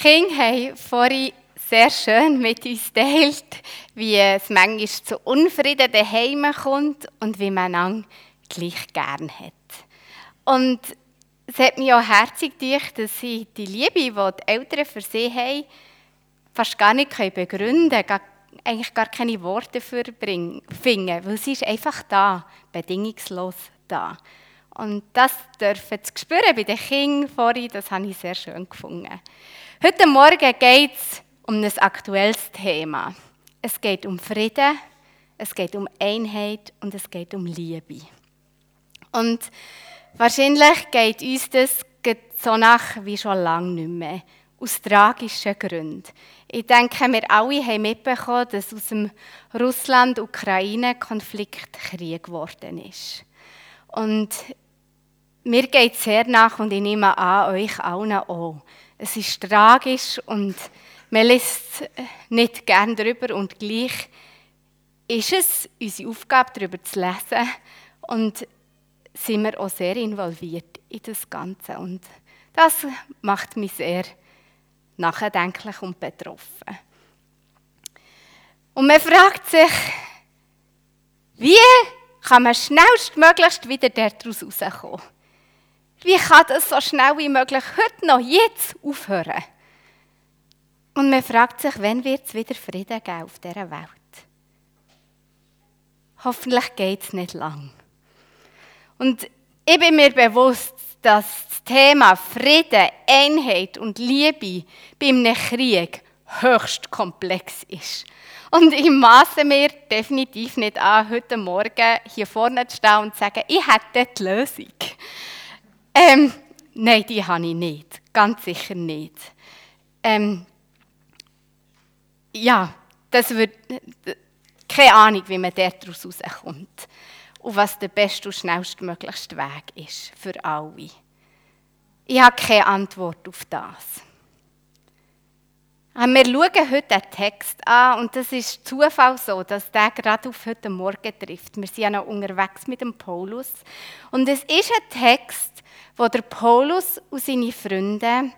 Kinder haben vorhin sehr schön mit uns teilt, wie es manchmal zu Unfrieden daheim kommt und wie man einander gleich gern hat. Und es hat mich auch herzig gedacht, dass sie die Liebe, die die Eltern für sie haben, fast gar nicht begründen können, eigentlich gar keine Worte dafür finden, weil sie ist einfach da, bedingungslos da. Und das dürfen Sie spüren bei den Kindern vorhin, das habe ich sehr schön gefunden. Heute Morgen geht es um ein aktuelles Thema. Es geht um Frieden, es geht um Einheit und es geht um Liebe. Und wahrscheinlich geht uns das so nach wie schon lange nicht mehr. Aus tragischen Gründen. Ich denke, wir alle haben mitbekommen, dass aus dem Russland-Ukraine-Konflikt Krieg geworden ist. Und mir geht es sehr nach und ich nehme an, euch allen auch. Es ist tragisch und man liest nicht gern darüber und gleich ist es unsere Aufgabe, darüber zu lesen und sind wir auch sehr involviert in das Ganze. Und das macht mich sehr nachdenklich und betroffen. Und man fragt sich, wie kann man schnellstmöglichst wieder daraus rauskommen? Wie kann das so schnell wie möglich heute noch, jetzt aufhören? Und man fragt sich, wann wird es wieder Frieden geben auf dieser Welt? Hoffentlich geht es nicht lang. Und ich bin mir bewusst, dass das Thema Frieden, Einheit und Liebe bei einem Krieg höchst komplex ist. Und ich maße mir definitiv nicht an, heute Morgen hier vorne zu stehen und zu sagen, ich hätte die Lösung. Ähm, nein, die habe ich nicht. Ganz sicher nicht. Ähm, ja, das wird keine Ahnung, wie man daraus rauskommt. Und was der beste und schnellstmöglichste Weg ist für alle. Ich habe keine Antwort auf das. Wir schauen heute einen Text an und das ist Zufall so, dass der gerade auf heute Morgen trifft. Wir sind ja noch unterwegs mit dem Paulus. Und es ist ein Text, wo der Paulus und seine Freunde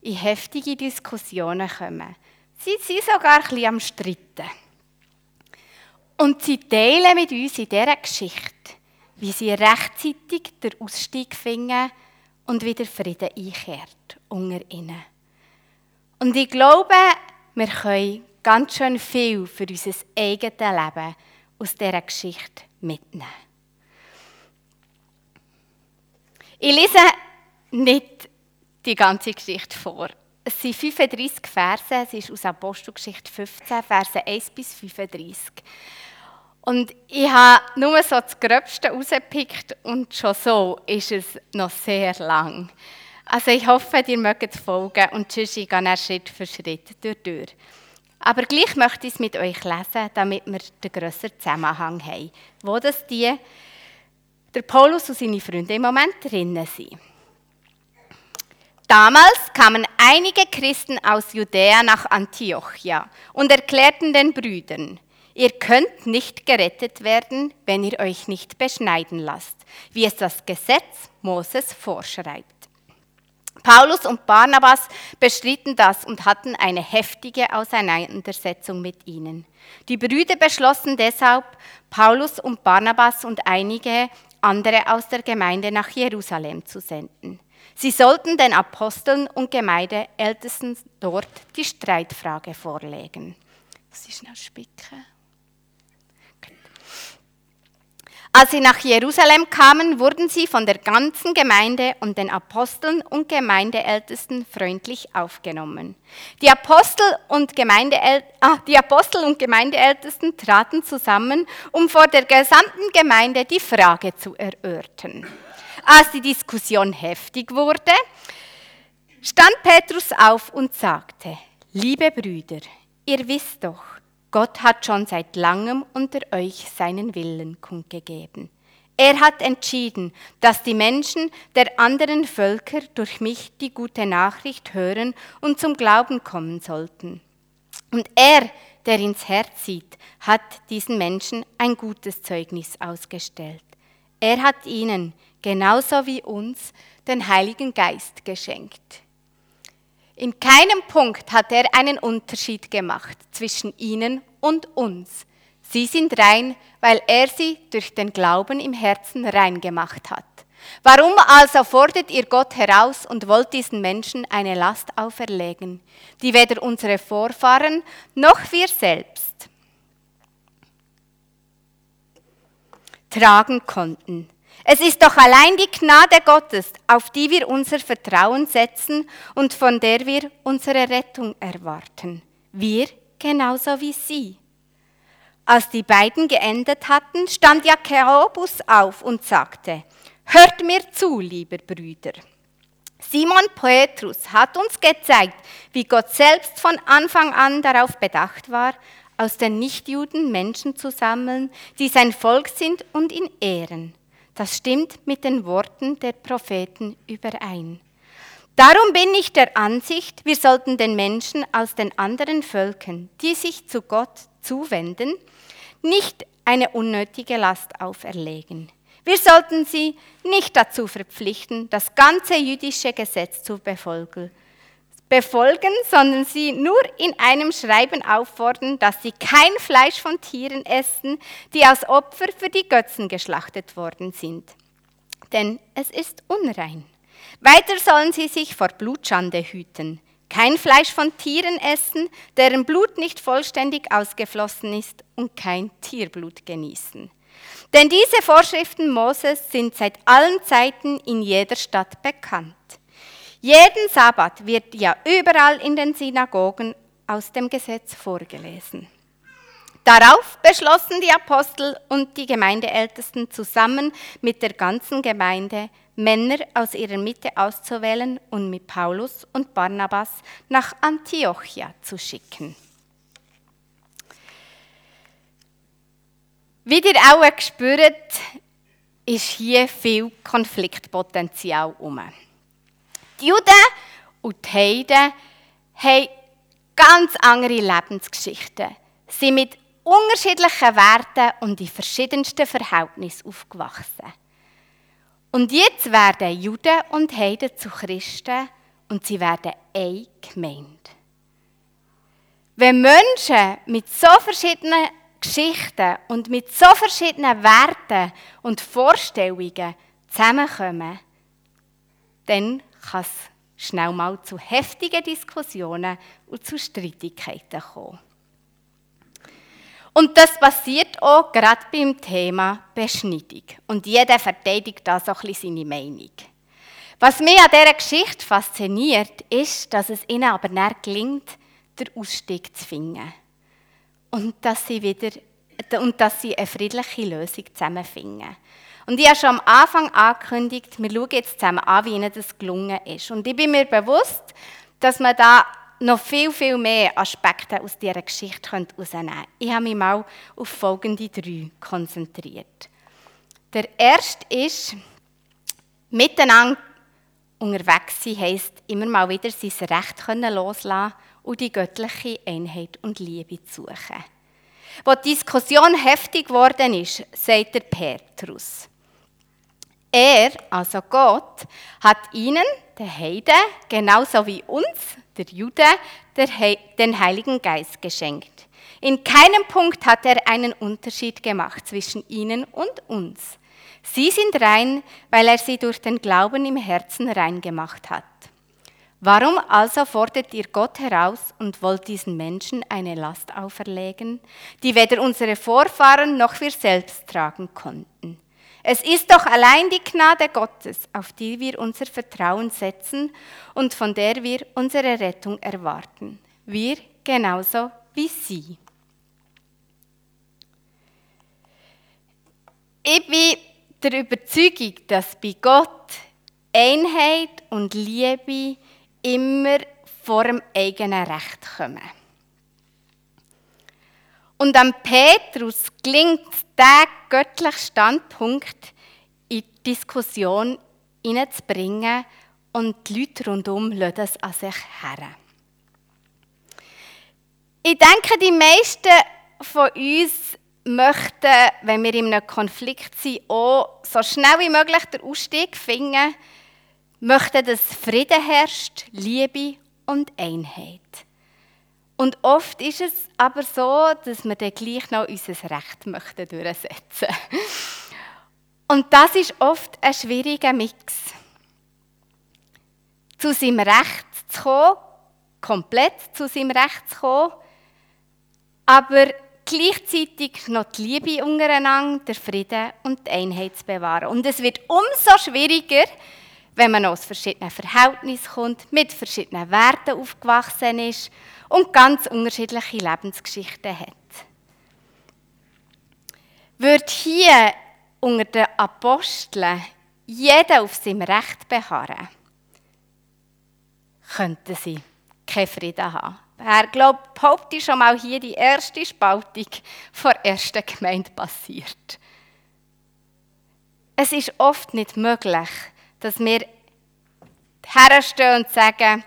in heftige Diskussionen kommen. Sie sind sogar ein bisschen am Streiten. Und sie teilen mit uns in dieser Geschichte, wie sie rechtzeitig den Ausstieg finden und wieder Frieden einkehrt unter ihnen. Und ich glaube, wir können ganz schön viel für unser eigenes Leben aus dieser Geschichte mitnehmen. Ich lese nicht die ganze Geschichte vor. Es sind 35 Verse, es ist aus Apostelgeschichte 15, Verse 1 bis 35. Und ich habe nur so das Gröbste rausgepickt und schon so ist es noch sehr lang. Also ich hoffe, ihr mögt folgen und sonst gehe ich Schritt für Schritt durch. Aber gleich möchte ich es mit euch lesen, damit wir den grösseren Zusammenhang haben, wo das die, der Paulus und seine Freunde im Moment drinnen sind. Damals kamen einige Christen aus Judäa nach Antiochia und erklärten den Brüdern, ihr könnt nicht gerettet werden, wenn ihr euch nicht beschneiden lasst, wie es das Gesetz Moses vorschreibt. Paulus und Barnabas bestritten das und hatten eine heftige Auseinandersetzung mit ihnen. Die Brüder beschlossen deshalb, Paulus und Barnabas und einige andere aus der Gemeinde nach Jerusalem zu senden. Sie sollten den Aposteln und Gemeindeältesten dort die Streitfrage vorlegen. Muss ich schnell spicken? Als sie nach Jerusalem kamen, wurden sie von der ganzen Gemeinde und den Aposteln und Gemeindeältesten freundlich aufgenommen. Die Apostel und, Gemeindeäl ah, die Apostel und Gemeindeältesten traten zusammen, um vor der gesamten Gemeinde die Frage zu erörtern. Als die Diskussion heftig wurde, stand Petrus auf und sagte, liebe Brüder, ihr wisst doch, Gott hat schon seit langem unter euch seinen Willen kundgegeben. Er hat entschieden, dass die Menschen der anderen Völker durch mich die gute Nachricht hören und zum Glauben kommen sollten. Und er, der ins Herz sieht, hat diesen Menschen ein gutes Zeugnis ausgestellt. Er hat ihnen, genauso wie uns, den Heiligen Geist geschenkt. In keinem Punkt hat er einen Unterschied gemacht zwischen ihnen und uns. Sie sind rein, weil er sie durch den Glauben im Herzen rein gemacht hat. Warum also fordert ihr Gott heraus und wollt diesen Menschen eine Last auferlegen, die weder unsere Vorfahren noch wir selbst tragen konnten? Es ist doch allein die Gnade Gottes, auf die wir unser Vertrauen setzen und von der wir unsere Rettung erwarten. Wir genauso wie sie. Als die beiden geendet hatten, stand Jakobus auf und sagte, Hört mir zu, liebe Brüder. Simon Petrus hat uns gezeigt, wie Gott selbst von Anfang an darauf bedacht war, aus den Nichtjuden Menschen zu sammeln, die sein Volk sind und ihn ehren. Das stimmt mit den Worten der Propheten überein. Darum bin ich der Ansicht, wir sollten den Menschen aus den anderen Völkern, die sich zu Gott zuwenden, nicht eine unnötige Last auferlegen. Wir sollten sie nicht dazu verpflichten, das ganze jüdische Gesetz zu befolgen, befolgen, sondern sie nur in einem Schreiben auffordern, dass sie kein Fleisch von Tieren essen, die als Opfer für die Götzen geschlachtet worden sind. Denn es ist unrein. Weiter sollen sie sich vor Blutschande hüten, kein Fleisch von Tieren essen, deren Blut nicht vollständig ausgeflossen ist, und kein Tierblut genießen. Denn diese Vorschriften Moses sind seit allen Zeiten in jeder Stadt bekannt. Jeden Sabbat wird ja überall in den Synagogen aus dem Gesetz vorgelesen. Darauf beschlossen die Apostel und die Gemeindeältesten zusammen mit der ganzen Gemeinde, Männer aus ihrer Mitte auszuwählen und mit Paulus und Barnabas nach Antiochia zu schicken. Wie ihr auch spürt, ist hier viel Konfliktpotenzial herum. Die Juden und die Heiden haben ganz andere Lebensgeschichten, sind mit unterschiedlichen Werten und in verschiedensten Verhältnissen aufgewachsen. Und jetzt werden Juden und Heiden zu Christen und sie werden eine Gemeinde. Wenn Menschen mit so verschiedenen Geschichten und mit so verschiedenen Werten und Vorstellungen zusammenkommen, dann kann es schnell mal zu heftigen Diskussionen und zu Streitigkeiten kommen. Und das passiert auch gerade beim Thema Beschneidung. Und jeder verteidigt da so ein bisschen seine Meinung. Was mich an dieser Geschichte fasziniert, ist, dass es ihnen aber nicht gelingt, den Ausstieg zu finden. Und dass sie wieder und dass sie eine friedliche Lösung zusammenfinden. Und ich habe schon am Anfang angekündigt, wir schauen jetzt zusammen an, wie ihnen das gelungen ist. Und ich bin mir bewusst, dass man da noch viel, viel mehr Aspekte aus dieser Geschichte herausnehmen könnte. Ich habe mich mal auf folgende drei konzentriert. Der erste ist, miteinander unterwegs sein heisst, immer mal wieder sein Recht loslassen und die göttliche Einheit und Liebe zu suchen. Wo die Diskussion heftig geworden ist, sagt der Petrus. Er, also Gott, hat ihnen, der Heiden, genauso wie uns, der Jude, den Heiligen Geist geschenkt. In keinem Punkt hat er einen Unterschied gemacht zwischen ihnen und uns. Sie sind rein, weil er sie durch den Glauben im Herzen rein gemacht hat. Warum also fordert ihr Gott heraus und wollt diesen Menschen eine Last auferlegen, die weder unsere Vorfahren noch wir selbst tragen konnten? Es ist doch allein die Gnade Gottes, auf die wir unser Vertrauen setzen und von der wir unsere Rettung erwarten. Wir genauso wie sie. Ich bin der Überzeugung, dass bei Gott Einheit und Liebe immer vor dem eigenen Recht kommen. Und am Petrus gelingt der göttliche Standpunkt in die Diskussion hineinzubringen und die Leute rundherum lassen es an sich her. Ich denke, die meisten von uns möchten, wenn wir in einem Konflikt sind, auch so schnell wie möglich den Ausstieg finden, möchten, dass Frieden herrscht, Liebe und Einheit. Und oft ist es aber so, dass wir dann gleich noch unser Recht möchten durchsetzen Und das ist oft ein schwieriger Mix. Zu seinem Recht zu kommen, komplett zu seinem Recht zu kommen, aber gleichzeitig noch die Liebe untereinander, der Frieden und die Einheit zu bewahren. Und es wird umso schwieriger, wenn man aus verschiedenen Verhältnissen kommt, mit verschiedenen Werten aufgewachsen ist und ganz unterschiedliche Lebensgeschichten hat. Wird hier unter den Aposteln jeder auf seinem Recht beharren, könnten sie keinen Frieden haben. Wer glaubt, behauptet schon mal hier die erste Spaltung vor ersten Gemeinde passiert. Es ist oft nicht möglich, dass wir herstehen und sagen,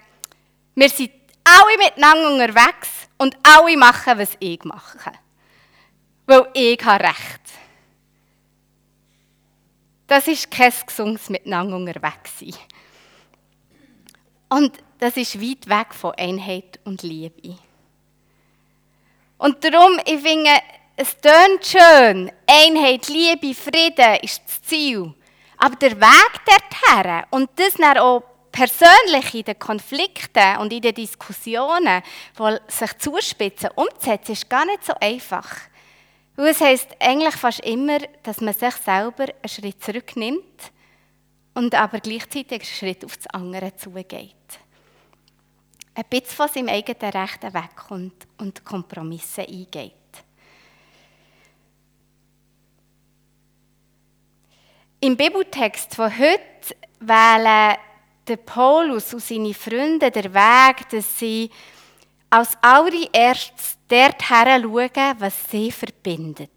wir sind alle miteinander unterwegs und alle machen, was ich mache. Weil ich habe Recht. Das ist kein gesundes Miteinander unterwegs sein. Und das ist weit weg von Einheit und Liebe. Und darum, ich finde, es tönt schön, Einheit, Liebe, Frieden ist das Ziel. Aber der Weg dorthin und das dann auch persönlich in den Konflikten und in den Diskussionen, die sich zuspitzen, umzusetzen, ist gar nicht so einfach. Es heisst eigentlich fast immer, dass man sich selber einen Schritt zurücknimmt und aber gleichzeitig einen Schritt auf das andere zugeht. Ein bisschen von seinem eigenen Recht wegkommt und Kompromisse eingeht. Im Bibeltext von heute wählen der Paulus und seine Freunde der Weg, dass sie als allererstes dort schauen, was sie verbindet.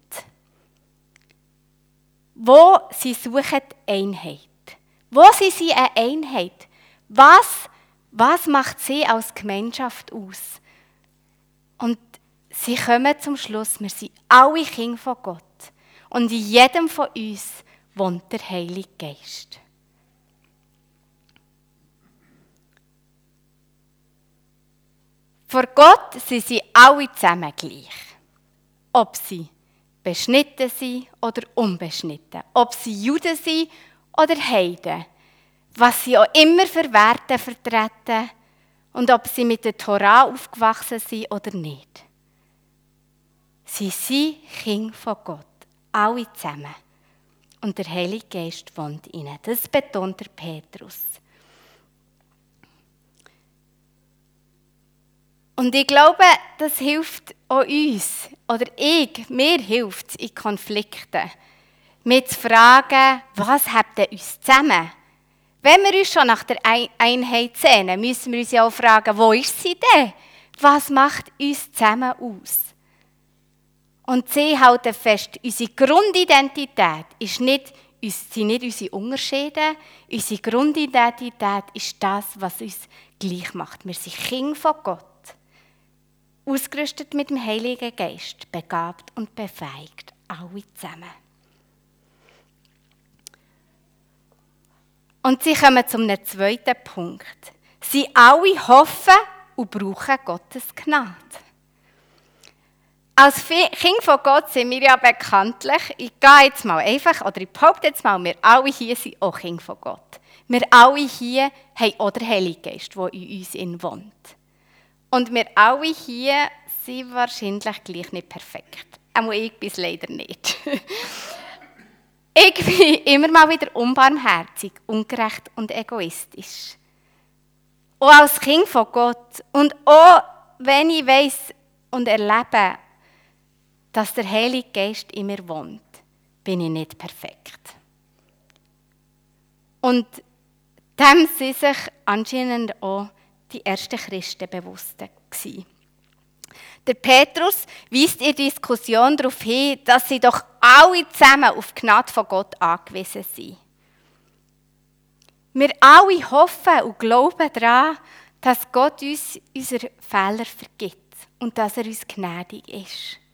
Wo sie suchen Einheit. Wo sind sie eine Einheit? Was, was macht sie als Gemeinschaft aus? Und sie kommen zum Schluss, wir sind alle Kinder von Gott. Und in jedem von uns wohnt der Heilige Geist. Vor Gott sind sie alle zusammen gleich. Ob sie beschnitten sind oder unbeschnitten. Ob sie Juden sind oder Heiden. Was sie auch immer für Werte vertreten und ob sie mit der Torah aufgewachsen sind oder nicht. Sie sind Kinder von Gott. Alle zusammen. Und der Heilige Geist wohnt ihnen. Das betont der Petrus. Und ich glaube, das hilft auch uns, oder ich, mir hilft es in Konflikten, mir zu fragen, was habt ihr uns zusammen? Wenn wir uns schon nach der Einheit sehnen, müssen wir uns ja auch fragen, wo ist sie denn? Was macht uns zusammen aus? Und sie halten fest, unsere Grundidentität ist nicht, sind nicht unsere Unterschiede. Unsere Grundidentität ist das, was uns gleich macht. Wir sind Kinder von Gott ausgerüstet mit dem Heiligen Geist, begabt und befähigt, alle zusammen. Und sie kommen zum zweiten Punkt. Sie alle hoffen und brauchen Gottes Gnade. Als Kind von Gott sind wir ja bekanntlich, ich gehe jetzt mal einfach, oder ich behaupte jetzt mal, wir alle hier sind auch Kinder von Gott. Wir alle hier haben auch den Heiligen Geist, der in uns wohnt. Und wir alle hier sind wahrscheinlich gleich nicht perfekt. Auch ich bin es leider nicht. ich bin immer mal wieder unbarmherzig, ungerecht und egoistisch. Auch als Kind von Gott. Und auch wenn ich weiß und erlebe, dass der Heilige Geist in mir wohnt, bin ich nicht perfekt. Und dem sind sich anscheinend auch die ersten Christen bewusst gewesen. Der Petrus weist in der Diskussion darauf hin, dass sie doch alle zusammen auf die Gnade von Gott angewiesen sind. Wir alle hoffen und glauben daran, dass Gott uns unsere Fehler vergibt und dass er uns gnädig ist.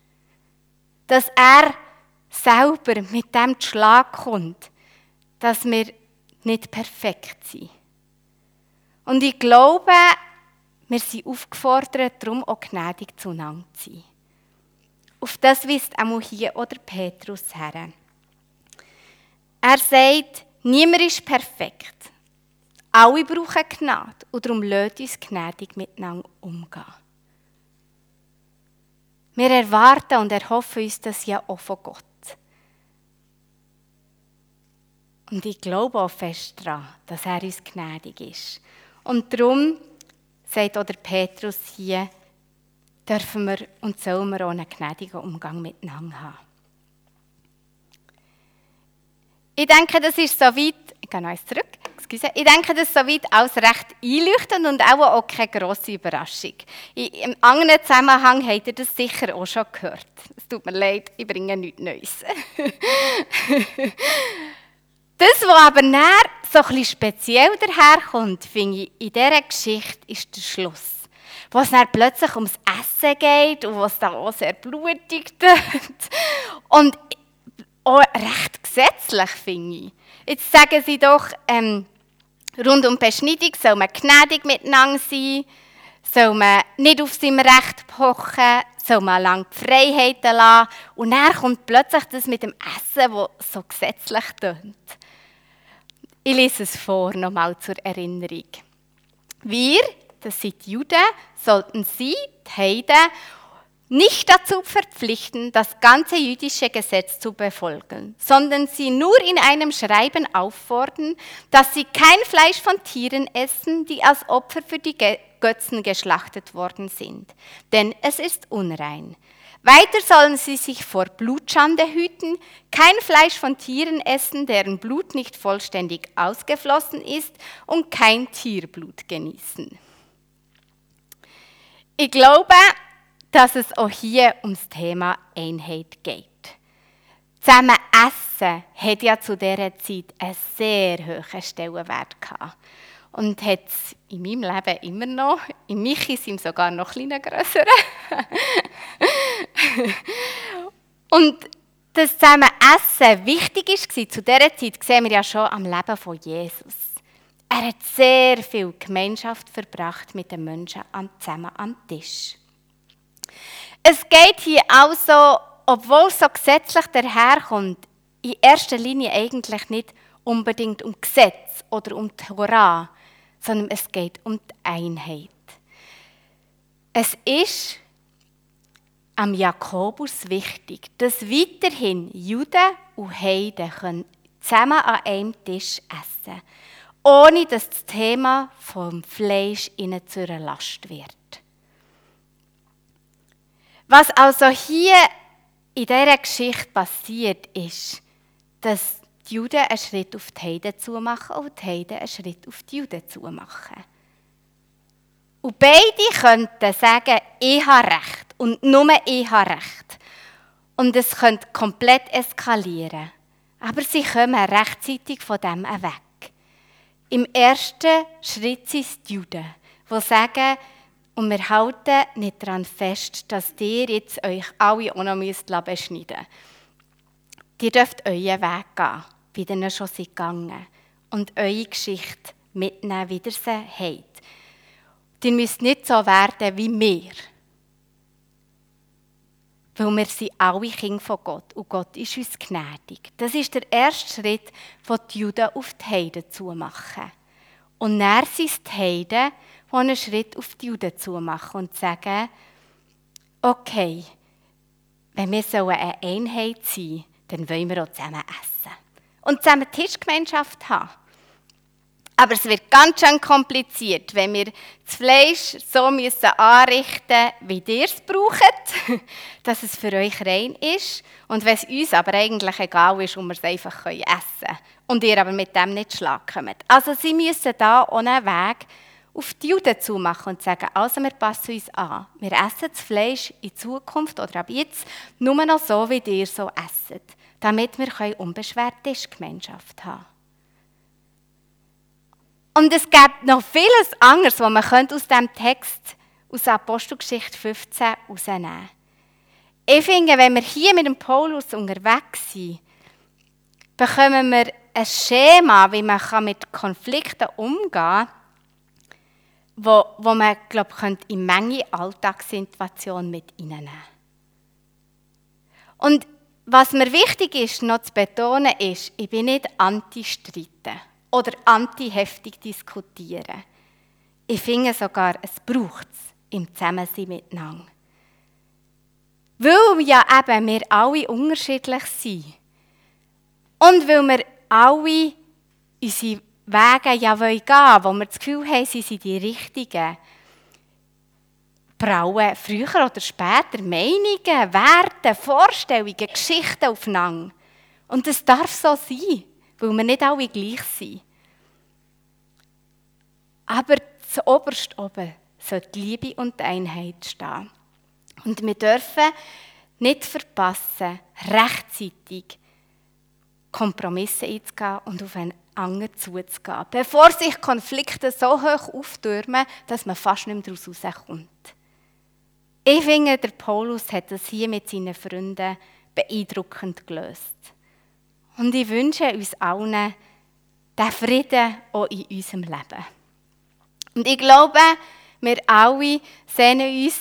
Dass er selber mit dem Schlag kommt, dass wir nicht perfekt sind. Und ich glaube, wir sind aufgefordert, darum auch gnädig zueinander zu sein. Auf das weist auch hier oder Petrus her. Er sagt, niemand ist perfekt. Alle brauchen Gnade und darum lasst uns gnädig miteinander umgehen. Wir erwarten und erhoffen uns das ja auch von Gott. Und ich glaube auch fest daran, dass er uns gnädig ist. Und darum sagt auch der Petrus hier, dürfen wir und sollen wir auch einen gnädigen Umgang miteinander haben. Ich denke, das ist soweit, ich gehe noch eins zurück, excuse, ich denke, das ist soweit alles recht einleuchtend und auch, auch keine grosse Überraschung. Im anderen Zusammenhang habt ihr das sicher auch schon gehört. Es tut mir leid, ich bringe nichts Neues. das, was aber näher so bisschen speziell daherkommt, finde ich, in dieser Geschichte ist der Schluss. Wo es dann plötzlich ums Essen geht und was da auch sehr blutig wird. Und auch recht gesetzlich, finde ich. Jetzt sagen sie doch, ähm, rund um Beschneidung soll man gnädig miteinander sein, soll man nicht auf seinem Recht pochen, soll man lange die Freiheiten lassen. Und dann kommt plötzlich das mit dem Essen, das so gesetzlich tönt. Ich lese es vor, nochmal zur Erinnerung. Wir, das sind die Juden, sollten sie, die Heiden, nicht dazu verpflichten, das ganze jüdische Gesetz zu befolgen, sondern sie nur in einem Schreiben auffordern, dass sie kein Fleisch von Tieren essen, die als Opfer für die Götzen geschlachtet worden sind, denn es ist unrein. Weiter sollen sie sich vor Blutschande hüten, kein Fleisch von Tieren essen, deren Blut nicht vollständig ausgeflossen ist, und kein Tierblut genießen. Ich glaube, dass es auch hier ums Thema Einheit geht. Zusammen essen hat ja zu dieser Zeit einen sehr hohen Stellenwert gehabt. Und hat es in meinem Leben immer noch. In Michi sind sogar noch ein größer. Und das zusammen Essen wichtig war, zu dieser Zeit sehen wir ja schon am Leben von Jesus. Er hat sehr viel Gemeinschaft verbracht mit den Menschen zusammen am Tisch. Es geht hier also, obwohl so gesetzlich daherkommt, in erster Linie eigentlich nicht unbedingt um Gesetz oder um Torah, sondern es geht um die Einheit. Es ist am Jakobus wichtig, dass weiterhin Juden und Heiden können zusammen an einem Tisch essen können, ohne dass das Thema vom Fleisch ihnen zur Last wird. Was also hier in dieser Geschichte passiert, ist, dass die Juden einen Schritt auf die Heiden zu machen und die Heiden einen Schritt auf die Juden zu machen. Und beide könnten sagen, ich habe Recht und nur ich habe Recht. Und es könnte komplett eskalieren. Aber sie kommen rechtzeitig von dem weg. Im ersten Schritt sind es die Juden, die sagen, und wir halten nicht daran fest, dass ihr jetzt euch alle auch noch müsst beschneiden müsst. Ihr dürft euren Weg gehen, wie ihr schon seid gegangen und eure Geschichte mitnehmen, wie ihr sie habt. Ihr müsst nicht so werden wie wir. Weil wir sind alle Kinder von Gott und Gott ist uns gnädig. Das ist der erste Schritt, den die Juden auf die Heiden zu machen. Und dann sind es die Heiden, die einen Schritt auf die Juden zu machen und sagen, okay, wenn wir so eine Einheit sind, dann wollen wir auch zusammen essen. Und zusammen Tischgemeinschaft haben. Aber es wird ganz schön kompliziert, wenn wir das Fleisch so müssen anrichten wie ihr es braucht, dass es für euch rein ist. Und wenn es uns aber eigentlich egal ist und wir es einfach essen können. Und ihr aber mit dem nicht schlagen kommt. Also sie müssen da ohne Weg auf die Juden zu machen und sagen, also wir passen uns an. Wir essen das Fleisch in Zukunft oder ab jetzt nur noch so, wie ihr so esset, damit wir unbeschwert Tischgemeinschaft haben Und es gibt noch vieles anderes, was man aus diesem Text aus Apostelgeschichte 15 herausnehmen könnte. Ich finde, wenn wir hier mit dem Paulus unterwegs sind, bekommen wir ein Schema, wie man mit Konflikten umgehen kann, wo, wo man, glaube ich, in Menge Alltagssituationen mit reinnehmen Und was mir wichtig ist, noch zu betonen, ist, ich bin nicht anti-streiten oder anti-heftig diskutieren. Ich finde sogar, es braucht es im Zusammensein miteinander. Weil ja eben wir alle unterschiedlich sind. Und weil wir alle unsere Wege ja gehen wollen, wo wir das Gefühl haben, sie sind die richtigen, brauen früher oder später Meinungen, Werte, Vorstellungen, Geschichten aufeinander. Und das darf so sein, weil wir nicht alle gleich sind. Aber zu oberst oben soll die Liebe und die Einheit stehen. Und wir dürfen nicht verpassen, rechtzeitig Kompromisse einzugehen und auf einen anderen zuzugehen, bevor sich Konflikte so hoch auftürmen, dass man fast nicht mehr daraus rauskommt. Ich finde, der Paulus hat das hier mit seinen Freunden beeindruckend gelöst. Und ich wünsche uns allen den Frieden auch in unserem Leben. Und ich glaube, wir alle sehnen uns,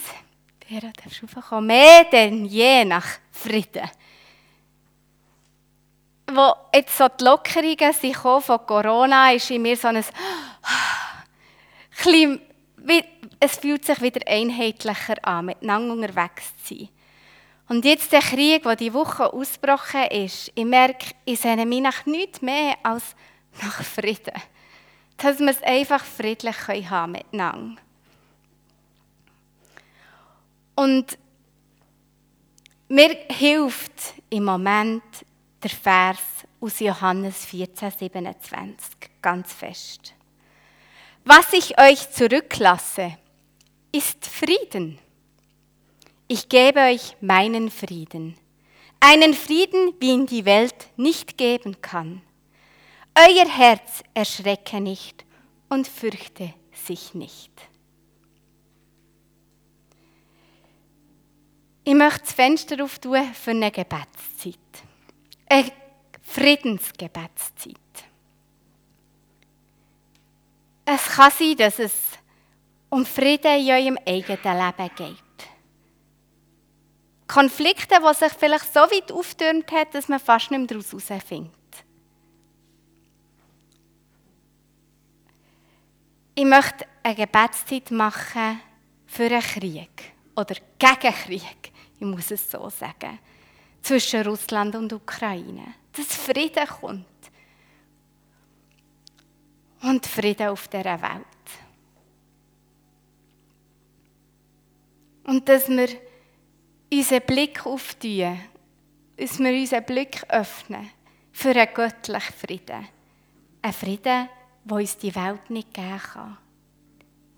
Vera, darfst du mehr denn je nach Frieden. Wo jetzt so die Lockerungen sind von Corona, ist in mir so ein es fühlt sich wieder einheitlicher an, miteinander unterwegs zu sein. Und jetzt der Krieg, der die Woche ausgebrochen ist, ich merke, ich sehne mich nach nichts mehr als nach Frieden. Dass wir es einfach friedlich haben miteinander. Und mir hilft im Moment der Vers aus Johannes 14, 27 ganz fest. Was ich euch zurücklasse, ist Frieden. Ich gebe euch meinen Frieden. Einen Frieden, wie ihn die Welt nicht geben kann. Euer Herz erschrecke nicht und fürchte sich nicht. Ich möchte das Fenster auftun für eine Gebetszeit. Eine Friedensgebetszeit. Es kann sein, dass es um Frieden in eurem eigenen Leben geht. Konflikte, die sich vielleicht so weit auftürmt hat, dass man fast nicht mehr daraus herausfindet. Ich möchte eine Gebetszeit machen für einen Krieg oder gegen Krieg, ich muss es so sagen, zwischen Russland und Ukraine. Dass Frieden kommt. Und Frieden auf dieser Welt. Und dass wir unseren Blick auftun, dass wir unseren Blick öffnen für einen göttlichen Frieden. Ein Frieden, der uns die Welt nicht geben kann.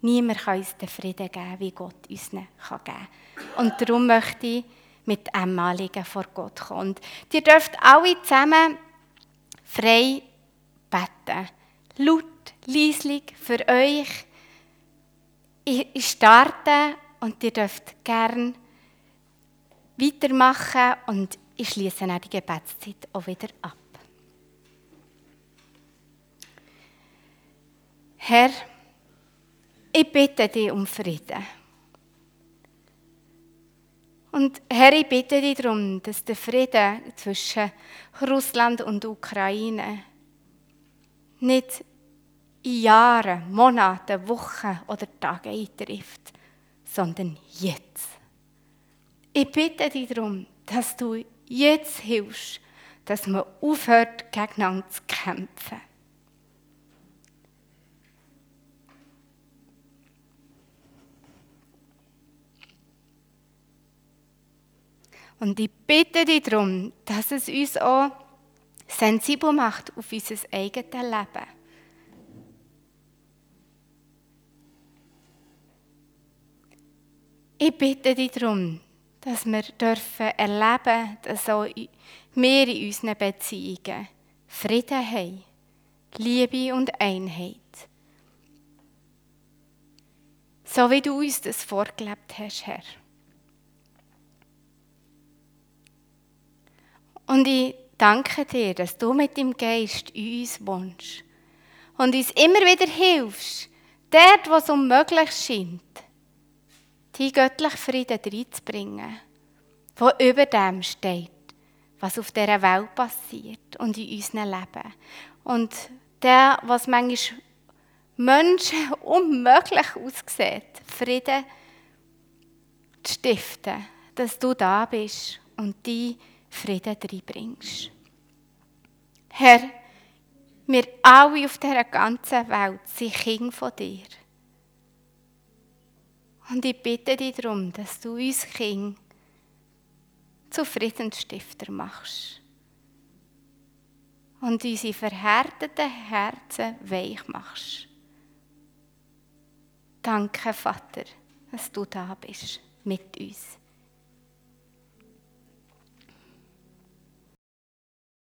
Niemand kann uns den Frieden geben, wie Gott uns geben kann. Und darum möchte ich mit einem Anliegen vor Gott kommen. Und ihr dürft alle zusammen frei beten. Laut, leislich für euch. Ich starte und ihr dürft gern weitermachen und ich schließe auch die Gebetszeit auch wieder ab. Herr, ich bitte dich um Frieden. Und Herr, ich bitte dich darum, dass der Frieden zwischen Russland und Ukraine nicht in Jahren, Monaten, Wochen oder Tagen eintrifft, sondern jetzt. Ich bitte dich darum, dass du jetzt hilfst, dass man aufhört, gegeneinander zu kämpfen. Und ich bitte dich darum, dass es uns auch sensibel macht auf unser eigenes Leben. Ich bitte dich darum, dass wir dürfen erleben, dass auch wir in unseren Beziehungen Frieden haben, Liebe und Einheit. So wie du uns das vorgelebt hast, Herr. Und ich danke dir, dass du mit dem Geist in uns wohnst und uns immer wieder hilfst, dort, wo es unmöglich scheint, die göttliche Frieden reinzubringen, wo über dem steht, was auf dieser Welt passiert und in unserem Leben. Und der, was manchmal Menschen unmöglich aussieht, Frieden zu stiften, dass du da bist und die Frieden reinbringst. Herr, wir alle auf dieser ganzen Welt sind Kinder von dir. Und ich bitte dich darum, dass du uns Kinder zu Friedensstifter machst. Und unsere verhärteten Herzen weich machst. Danke, Vater, dass du da bist mit uns.